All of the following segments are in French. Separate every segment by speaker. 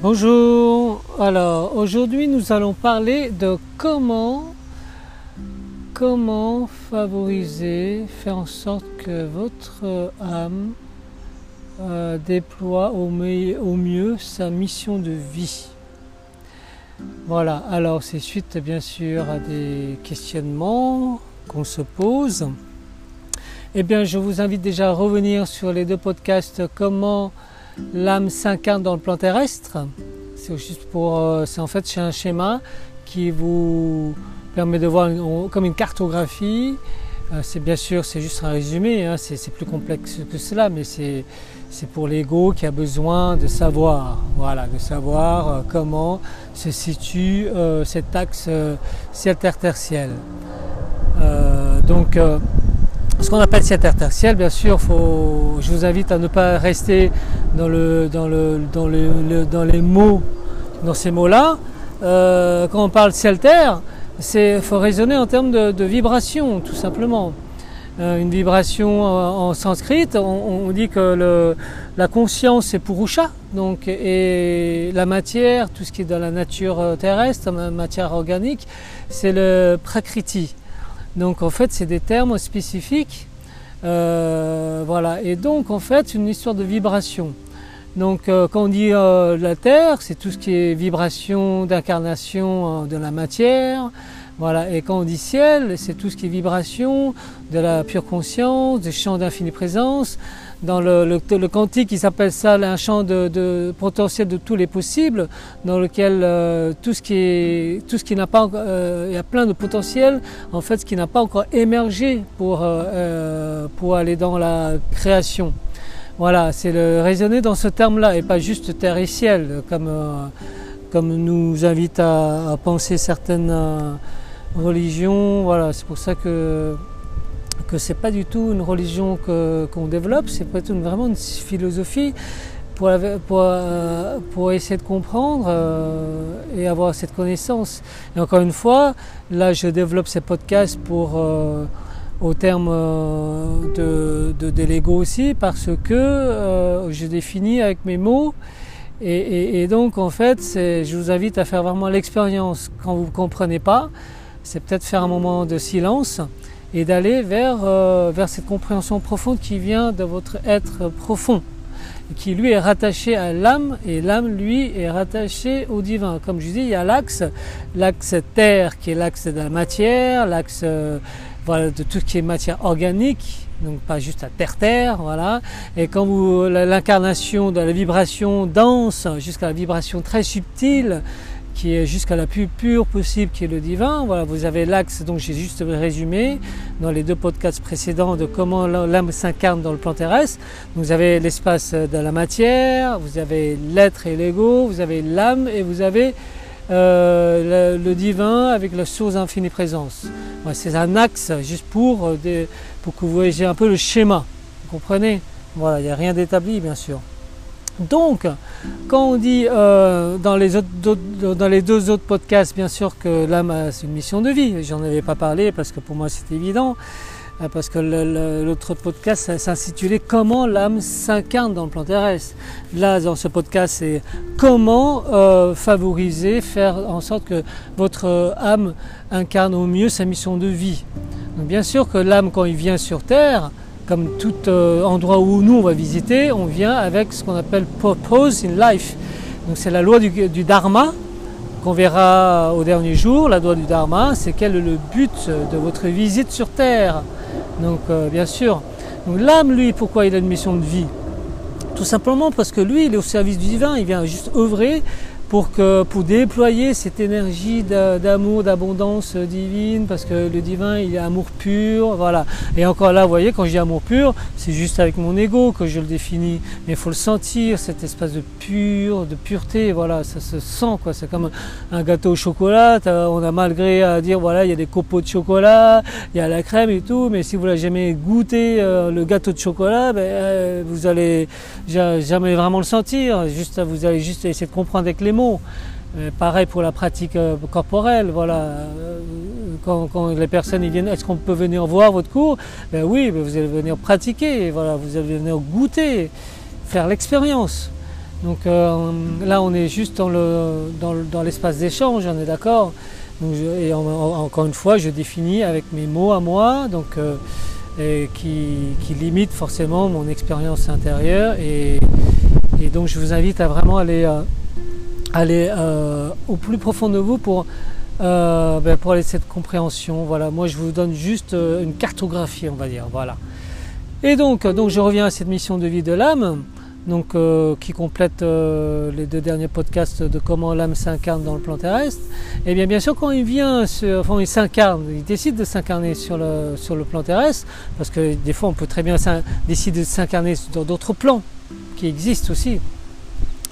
Speaker 1: Bonjour, alors aujourd'hui nous allons parler de comment comment favoriser, faire en sorte que votre âme euh, déploie au, au, mieux sa mission de vie. Voilà, alors c'est suite bien sûr à des questionnements qu'on se pose. Eh bien je vous invite déjà à revenir sur les deux podcasts Comment l'âme s'incarne dans le plan terrestre. C'est juste pour, euh, c'est en fait c'est un schéma qui vous permet de voir comme une cartographie. Euh, c'est bien sûr, c'est juste un résumé, hein, c'est plus complexe que cela, mais c'est pour l'ego qui a besoin de savoir, voilà, de savoir euh, comment se situe cet axe ciel-terre-terre-ciel. donc ce qu'on appelle ciel tertiel, bien sûr, faut, je vous invite à ne pas rester dans, le, dans, le, dans, le, dans les mots, dans ces mots-là. Euh, quand on parle ciel-terre, il faut raisonner en termes de, de vibration, tout simplement. Euh, une vibration en, sanskrit, on, dit que le, la conscience c'est Purusha, donc, et la matière, tout ce qui est dans la nature euh, terrestre, la matière organique, c'est le Prakriti. Donc en fait, c'est des termes spécifiques. Euh, voilà. Et donc en fait, c'est une histoire de vibration. Donc euh, quand on dit euh, la Terre, c'est tout ce qui est vibration d'incarnation de la matière. Voilà. Et quand on dit ciel, c'est tout ce qui est vibration de la pure conscience, des champs d'infinie présence dans le, le, quantique, ils appellent ça un champ de, potentiel de tous les possibles, dans lequel euh, tout ce qui est, tout ce qui n'a pas, euh, il y a plein de potentiel, en fait, ce qui n'a pas encore émergé pour euh, pour aller dans la création. Voilà, c'est le raisonner dans ce terme-là et pas juste terre et ciel, comme comme nous invite à penser certaines religions. Voilà, c'est pour ça que que c'est pas du tout une religion qu'on développe, c'est vraiment une philosophie pour, pour, euh, pour essayer de comprendre euh, et avoir cette connaissance. Et encore une fois, là je développe ces podcasts pour euh, au terme de, de, l'ego aussi parce que je définis avec mes mots et, et, et donc en fait je vous invite à faire vraiment l'expérience quand vous ne comprenez pas, c'est peut-être faire un moment de silence et d'aller vers, euh, vers cette compréhension profonde qui vient de votre être profond, qui lui est rattaché à l'âme et l'âme lui est rattachée au divin. Comme je dis, il y a l'axe, l'axe terre qui est l'axe de la matière, l'axe euh, de tout ce qui est matière organique, donc pas juste la terre-terre, voilà. Et quand vous l'incarnation de la vibration dense jusqu'à la vibration très subtile, qui est jusqu'à la plus pure possible, qui est le divin. Voilà, vous avez l'axe, donc j'ai juste résumé dans les deux podcasts précédents de comment l'âme s'incarne dans le plan terrestre. Vous avez l'espace de la matière, vous avez l'être et l'ego, vous avez l'âme et vous avez euh, le, divin avec la source infinie présence. Voilà, C'est un axe juste pour, euh, pour que vous voyez un peu le schéma. Vous comprenez? Voilà, il n'y a rien d'établi bien sûr. Donc, quand on dit euh, dans, les deux autres podcasts, bien sûr que l'âme c'est une mission de vie. J'en avais pas parlé parce que pour moi c'est évident. Euh, parce que l'autre podcast s'intitulait Comment l'âme s'incarne dans le plan terrestre. Là, dans ce podcast, c'est comment euh, favoriser, faire en sorte que votre âme incarne au mieux sa mission de vie. Bien sûr que l'âme, quand il vient sur Terre, comme tout euh, endroit où nous on va visiter, on vient avec ce qu'on appelle purpose in life. Donc c'est la loi du, dharma qu'on verra au dernier jour. La loi du dharma, c'est quel est le but de votre visite sur Terre. Donc euh, bien sûr. L'âme, lui, pourquoi il a une mission de vie? Tout simplement parce que lui, il est au service du divin. Il vient juste œuvrer pour, que, pour déployer cette énergie d'amour, d'abondance divine, parce que le divin, il est amour pur, voilà. Et encore là, vous voyez, quand je dis amour pur, c'est juste avec mon ego que je le définis, mais il faut le sentir, cet espace de pur, de pureté, voilà, ça se sent, quoi. C'est comme un gâteau au chocolat, on a malgré à dire, voilà, il y a des copeaux de chocolat, il y a la crème et tout, mais si vous n'avez jamais goûté euh, le gâteau de chocolat, ben, euh, vous allez jamais vraiment le sentir, juste, vous allez juste essayer de comprendre avec les euh, pareil pour la pratique euh, corporelle, voilà. Euh, quand, les personnes viennent, est-ce qu'on peut venir voir votre cours? Ben Oui, vous allez venir pratiquer, voilà, vous allez venir goûter, faire l'expérience. Donc là, on est juste dans, le, dans, l'espace d'échange, on est d'accord? et encore une fois, je définis avec mes mots à moi, donc qui, qui limitent forcément mon expérience intérieure. Et, et, donc, je vous invite à vraiment aller, aller au plus profond de vous pour euh, ben, pour aller cette compréhension. Voilà, moi je vous donne juste euh, une cartographie, on va dire. Voilà. Et donc, donc je reviens à cette mission de vie de l'âme, donc euh, qui complète les deux derniers podcasts de comment l'âme s'incarne dans le plan terrestre. Et eh bien, bien sûr, quand il vient, enfin, il s'incarne, il décide de s'incarner sur le sur le plan terrestre, parce que des fois, on peut très bien décider de s'incarner dans d'autres plans qui existent aussi.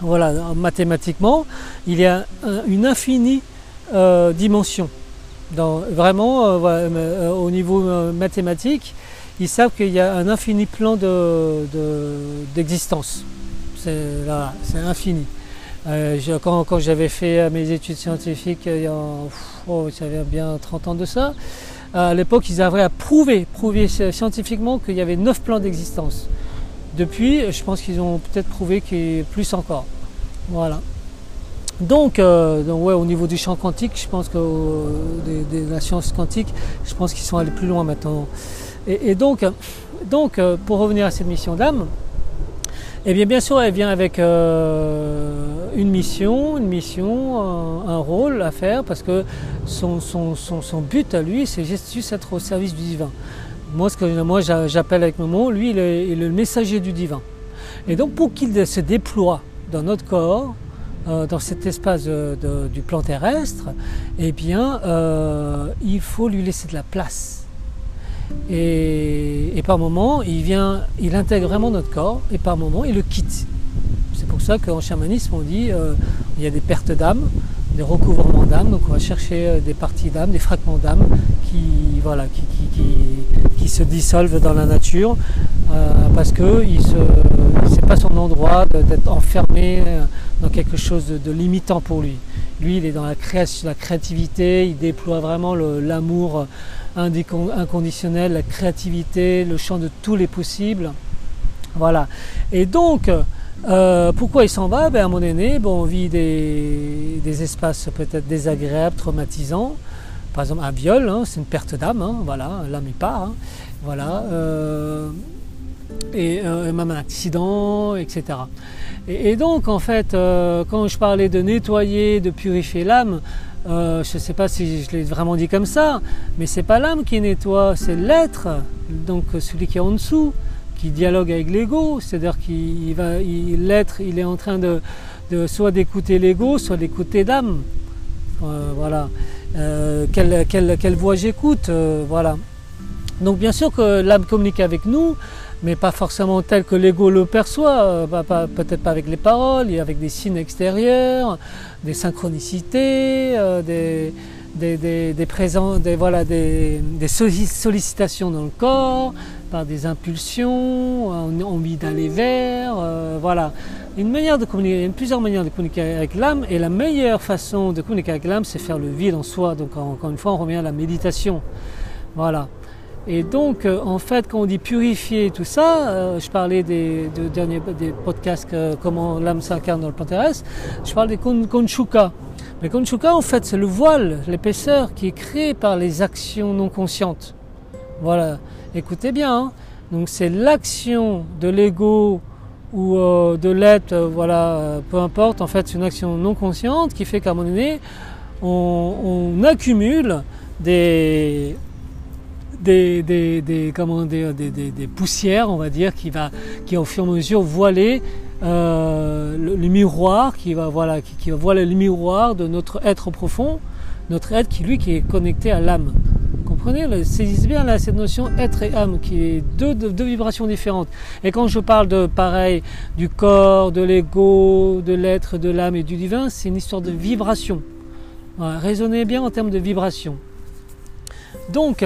Speaker 1: Voilà, mathématiquement, il y a une infinie euh, dimension. Vraiment, euh, euh, au niveau mathématique, ils savent qu'il y a un infini plan d'existence. De, c'est infini. quand, quand j'avais fait mes études scientifiques, il y a, oh, bien 30 ans de ça, à l'époque, ils avaient à prouver, prouver scientifiquement qu'il y avait 9 plans d'existence. Depuis, je pense qu'ils ont peut-être prouvé qu'il plus encore. Voilà. Donc, euh, donc ouais, au niveau du champ quantique, je pense que euh, de la science quantique, je pense qu'ils sont allés plus loin maintenant. Et, donc, donc euh, pour revenir à cette mission d'âme, eh bien, bien sûr, elle vient avec une mission, une mission, un, rôle à faire, parce que son, son, son, but à lui, c'est juste être au service du divin. Moi, ce que moi j'appelle avec mon lui, il est, le messager du divin. Et donc, pour qu'il se déploie dans notre corps, euh, dans cet espace du plan terrestre, eh bien, euh, il faut lui laisser de la place. Et, par moment, il vient, il intègre vraiment notre corps, et par moment, il le quitte. C'est pour ça qu'en chamanisme, on dit euh, il y a des pertes d'âme, des recouvrements d'âme, donc on va chercher des parties d'âme, des fragments d'âme qui, voilà, qui, se dissolvent dans la nature parce que ce n'est pas son endroit d'être enfermé dans quelque chose de, limitant pour lui. Lui, il est dans la, création, la créativité, il déploie vraiment l'amour inconditionnel, la créativité, le champ de tous les possibles. Voilà. Et donc, euh, pourquoi il s'en va? Ben, À mon aîné, bon, on vit des, espaces peut-être désagréables, traumatisants. Par exemple, un viol, hein, c'est une perte d'âme, hein, voilà, l'âme y part. Hein. voilà. Euh, et euh, même un accident, etc. Et, donc, en fait, euh, quand je parlais de nettoyer, de purifier l'âme, je ne sais pas si je l'ai vraiment dit comme ça, mais c'est pas l'âme qui nettoie, c'est l'être, donc celui qui est en dessous, qui dialogue avec l'ego, c'est-à-dire qu'il l'être, il est en train de, soit d'écouter l'ego, soit d'écouter l'âme. voilà. Quelle, quelle, voix j'écoute, voilà. Donc bien sûr que l'âme communique avec nous, mais pas forcément tel que l'ego le perçoit, euh, peut-être pas avec les paroles, et avec des signes extérieurs, des synchronicités, euh, des, présents, voilà, des, sollicitations dans le corps, par des impulsions, envie d'aller vers, euh, voilà. Une manière de communiquer, il y a plusieurs manières de communiquer avec l'âme, et la meilleure façon de communiquer avec l'âme, c'est faire le vide en soi. Donc encore une fois, on revient à la méditation. Voilà. Et donc, euh, en fait, quand on dit purifier tout ça, euh, je parlais des, derniers des podcasts comment l'âme s'incarne dans le plan terrestre, je parle des konchuka. Mais konchuka, en fait, c'est le voile, l'épaisseur qui est créé par les actions non conscientes. Voilà, écoutez bien. Hein. Donc, c'est l'action de l'ego ou euh, de l'être, voilà, peu importe. En fait, c'est une action non consciente qui fait qu'à un moment donné, on, accumule des des, des, des, comment, des, des, poussières, on va dire, qui va, qui au fur et à mesure voiler euh, le, miroir, qui va, le miroir de notre être profond, notre être qui lui qui est connecté à l'âme. Comprenez Saisissez bien cette notion être et âme qui est deux, vibrations différentes. Et quand je parle de pareil du corps, de l'ego, de l'être, de l'âme et du divin, c'est une histoire de vibration. raisonnez bien en termes de vibration. Donc,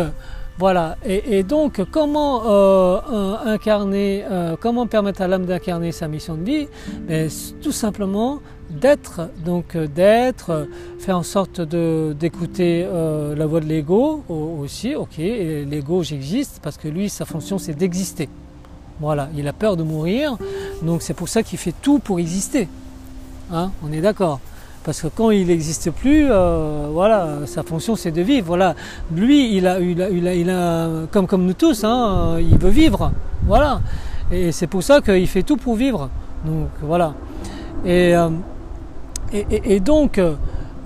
Speaker 1: voilà, et, donc comment euh, incarner, euh, comment permettre à l'âme d'incarner sa mission de vie? Ben, Tout simplement d'être, donc d'être, faire en sorte d'écouter euh, la voix de l'ego aussi, ok, l'ego j'existe parce que lui sa fonction c'est d'exister. Voilà, il a peur de mourir, Donc c'est pour ça qu'il fait tout pour exister. Hein, on est d'accord? Parce que quand il n'existe plus, euh, voilà, sa fonction c'est de vivre. Voilà, lui, il a, il a, il a, comme comme nous tous, hein, il veut vivre. Voilà, et c'est pour ça qu'il fait tout pour vivre. Donc voilà. Et, euh, et, donc,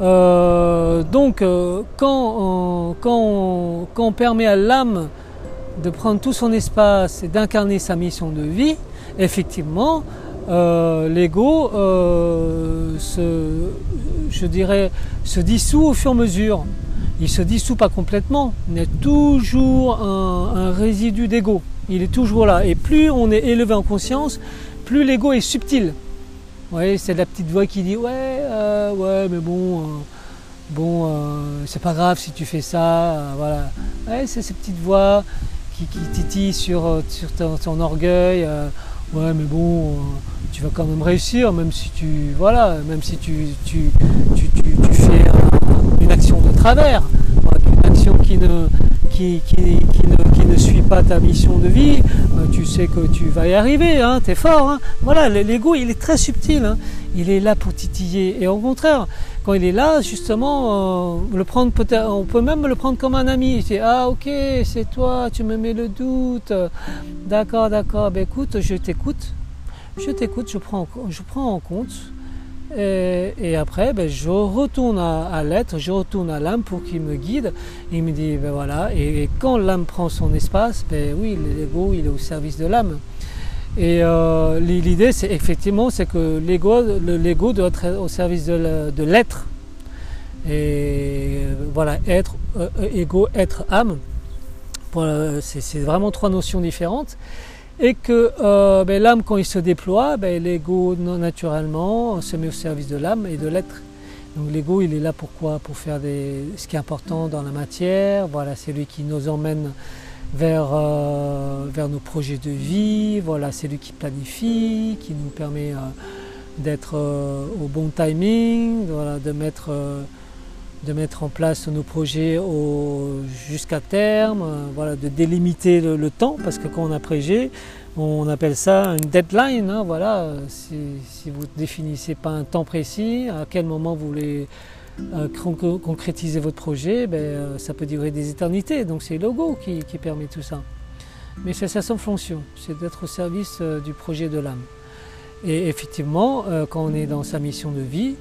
Speaker 1: euh, donc quand, quand, quand on permet à l'âme de prendre tout son espace et d'incarner sa mission de vie, effectivement, euh, l'ego euh, se, je dirais, se dissout au fur et à mesure. Il se dissout pas complètement, il y a toujours un, résidu d'ego. Il est toujours là. Et plus on est élevé en conscience, plus l'ego est subtil. Voyez, c'est la petite voix qui dit ouais, euh, ouais, mais bon, bon, c'est pas grave si tu fais ça, voilà. Ouais, c'est ces petites voix qui, sur, sur ton orgueil ouais mais bon euh, tu vas quand même réussir même si tu voilà même si tu, tu, tu, tu fais une action de travers une action qui ne, qui, qui, qui ne suit pas ta mission de vie euh, tu sais que tu vas y arriver hein, tu es fort hein. voilà l'ego il est très subtil hein. il est là pour titiller et au contraire quand il est là, justement, euh, le prendre peut on peut même le prendre comme un ami. Je ah ok, c'est toi, tu me mets le doute. D'accord, d'accord. Ben écoute, je t'écoute, je t'écoute, je prends, je prends en compte. Et, après, ben, je retourne à, l'être, je retourne à l'âme pour qu'il me guide. il me dit, ben voilà. Et, quand l'âme prend son espace, ben oui, l'ego, il est au service de l'âme. Et euh, l'idée, c'est effectivement, c'est que l'ego, doit être au service de l'être. Et voilà, être, euh, ego, être, âme. c'est vraiment trois notions différentes. Et que euh, ben, l'âme, quand il se déploie, ben, l'ego, naturellement, se met au service de l'âme et de l'être. Donc l'ego, il est là pourquoi? Pour faire ce qui est important dans la matière. Voilà, c'est lui qui nous emmène vers, euh, vers nos projets de vie. Voilà, c'est lui qui planifie, qui nous permet euh, d'être euh, au bon timing, voilà, de, mettre, de mettre en place nos projets jusqu'à terme, voilà, de délimiter le, temps, parce que quand on a projet, on appelle ça une deadline. Hein, voilà, si, si vous ne définissez pas un temps précis, à quel moment vous voulez euh, concrétiser votre projet, ben, euh, ça peut durer des éternités. Donc c'est le logo qui, permet tout ça. Mais c'est sa seule fonction, c'est d'être au service euh, du projet de l'âme. Et effectivement, quand on est dans sa mission de vie,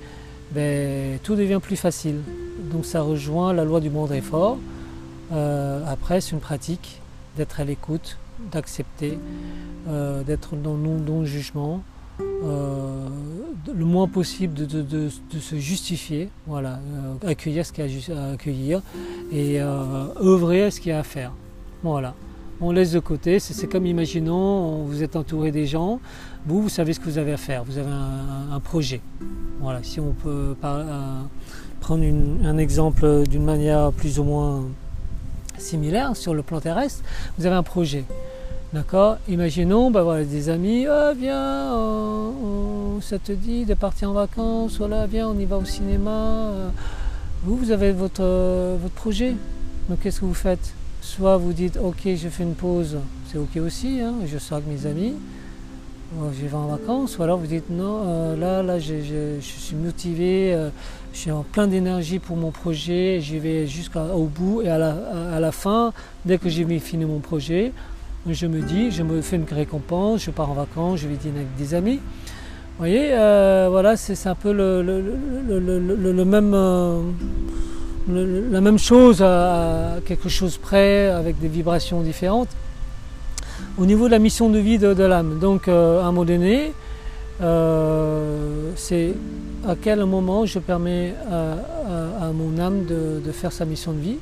Speaker 1: ben, tout devient plus facile. Donc ça rejoint la loi du moindre effort. après, c'est une pratique d'être à l'écoute, d'accepter, d'être dans non-jugement, euh, le moins possible de, se justifier, voilà, euh, accueillir ce qu'il y a à accueillir et euh, œuvrer à ce qu'il y a à faire. Voilà. On laisse de côté, c'est comme imaginons, vous êtes entouré des gens, vous, vous savez ce que vous avez à faire, vous avez un, projet. Voilà, si on peut prendre un exemple d'une manière plus ou moins similaire sur le plan terrestre, vous avez un projet. D'accord. Imaginons, ben des amis, ah, viens, ça te dit de partir en vacances, voilà, viens, on y va au cinéma. Vous, vous avez votre, projet. Donc qu'est-ce que vous faites? Soit vous dites, ok, je fais une pause, c'est ok aussi, hein, je sors avec mes amis, je vais en vacances, ou alors vous dites, non, euh, là, là, je, suis motivé, euh, je suis en plein d'énergie pour mon projet, j'y vais jusqu'au bout et à la, à la fin, dès que j'ai fini mon projet, je me dis, je me fais une récompense, je pars en vacances, je vais dîner avec des amis. Vous voyez, euh, voilà, c'est un peu le, même, euh, la même chose à quelque chose près, avec des vibrations différentes. Au niveau de la mission de vie de, l'âme, donc euh, à un moment donné, c'est à quel moment je permets à, mon âme de, faire sa mission de vie?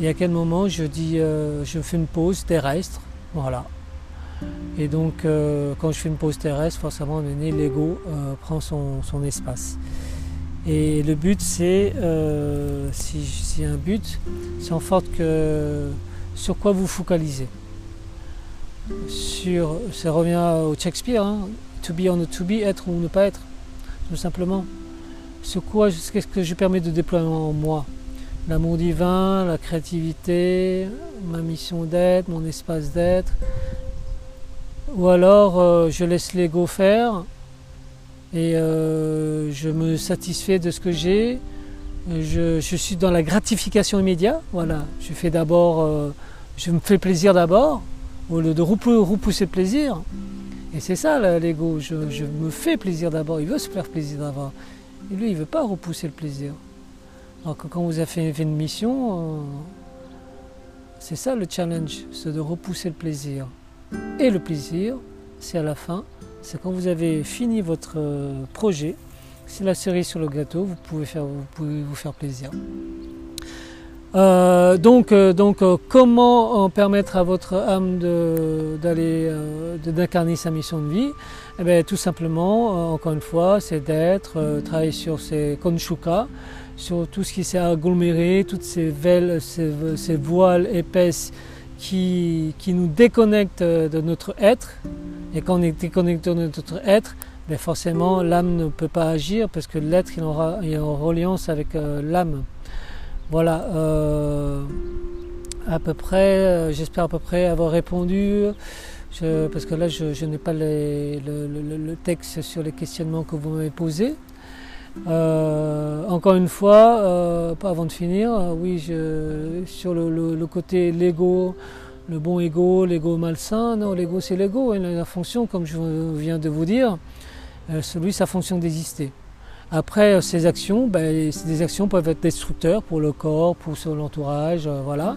Speaker 1: Et à quel moment je dis je fais une pause terrestre voilà. Et donc, euh, quand je fais une pause terrestre, forcément, l'ego euh, prend son, espace. Et le but, c'est, euh, si, a un but, c'est en sorte que sur quoi vous focalisez. Sur, ça revient au Shakespeare, hein, to be or not to be, être ou ne pas être, tout simplement. Sur quoi, qu'est-ce que je permets de déployer en moi? L'amour divin, la créativité, ma mission d'être, mon espace d'être. ou alors je laisse l'ego faire et je me satisfais de ce que j'ai. Je, suis dans la gratification immédiate. Voilà, je fais d'abord, je me fais plaisir d'abord au lieu de repousser le plaisir. Et c'est ça l'ego, je, me fais plaisir d'abord, il veut se faire plaisir d'abord. Et lui, il veut pas repousser le plaisir. Alors que quand vous avez fait, une mission, euh, c'est ça le challenge, c'est de repousser le plaisir. Et le plaisir, c'est à la fin, c'est quand vous avez fini votre euh, projet, c'est la cerise sur le gâteau, vous pouvez, faire, vous faire plaisir. Euh, donc, donc comment permettre à votre âme d'aller d'incarner sa mission de vie? Eh bien, Tout simplement, encore une fois, c'est d'être, travailler sur ses konshuka, sur tout ce qui s'est aggloméré, toutes ces, ces, voiles épaisses qui, qui, nous déconnectent de notre être. Et quand on est déconnecté de notre être, ben forcément l'âme ne peut pas agir parce que l'être il est en reliance avec l'âme. Voilà, euh, à peu près, euh, j'espère à peu près avoir répondu, parce que là je, n'ai pas le, texte sur les questionnements que vous m'avez posés. Euh, encore une fois, pas avant de finir, oui, sur le, côté l'ego, le bon ego, l'ego malsain, non, l'ego c'est l'ego, il a la fonction, comme je viens de vous dire, celui sa fonction d'exister. Après, euh, ces actions, ben, ces actions peuvent être destructeurs pour le corps, pour l'entourage, euh, voilà.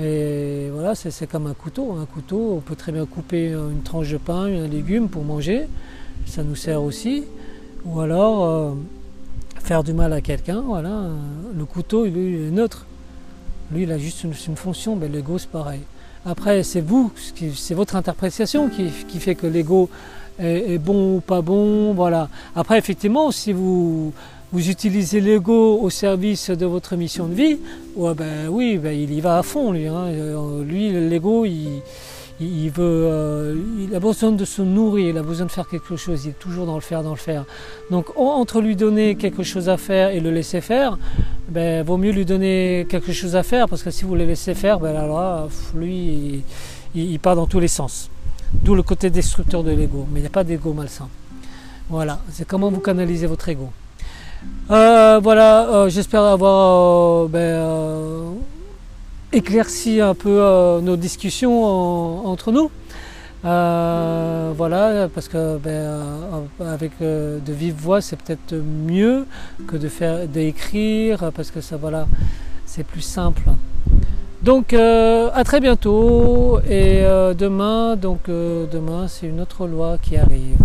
Speaker 1: Et voilà, c'est comme un couteau. Un couteau, on peut très bien couper une tranche de pain, un légume pour manger, ça nous sert aussi. Ou alors euh, faire du mal à quelqu'un, voilà. Le couteau, lui, est neutre. Lui, il a juste une, fonction, ben, l'ego c'est pareil. Après, c'est vous, c'est votre interprétation qui, fait que l'ego est, bon ou pas bon, voilà. Après, effectivement, si vous, vous utilisez l'ego au service de votre mission de vie, ouais, ben, oui, ben, il y va à fond, lui. Hein. Euh, lui, l'ego, il, il, veut, euh, il a besoin de se nourrir, il a besoin de faire quelque chose, il est toujours dans le faire, dans le faire. Donc, entre lui donner quelque chose à faire et le laisser faire, ben, vaut mieux lui donner quelque chose à faire, parce que si vous le laissez faire, ben, alors lui, il part dans tous les sens. D'où le côté destructeur de l'ego. Mais il n'y a pas d'ego malsain. Voilà, c'est comment vous canalisez votre ego. Euh, voilà, euh, j'espère avoir ben, éclairci un peu nos discussions entre nous. voilà, parce que ben, avec de vive voix, c'est peut-être mieux que de faire d'écrire, parce que ça, voilà, c'est plus simple. Donc euh, à très bientôt et euh, demain donc euh, demain c'est une autre loi qui arrive.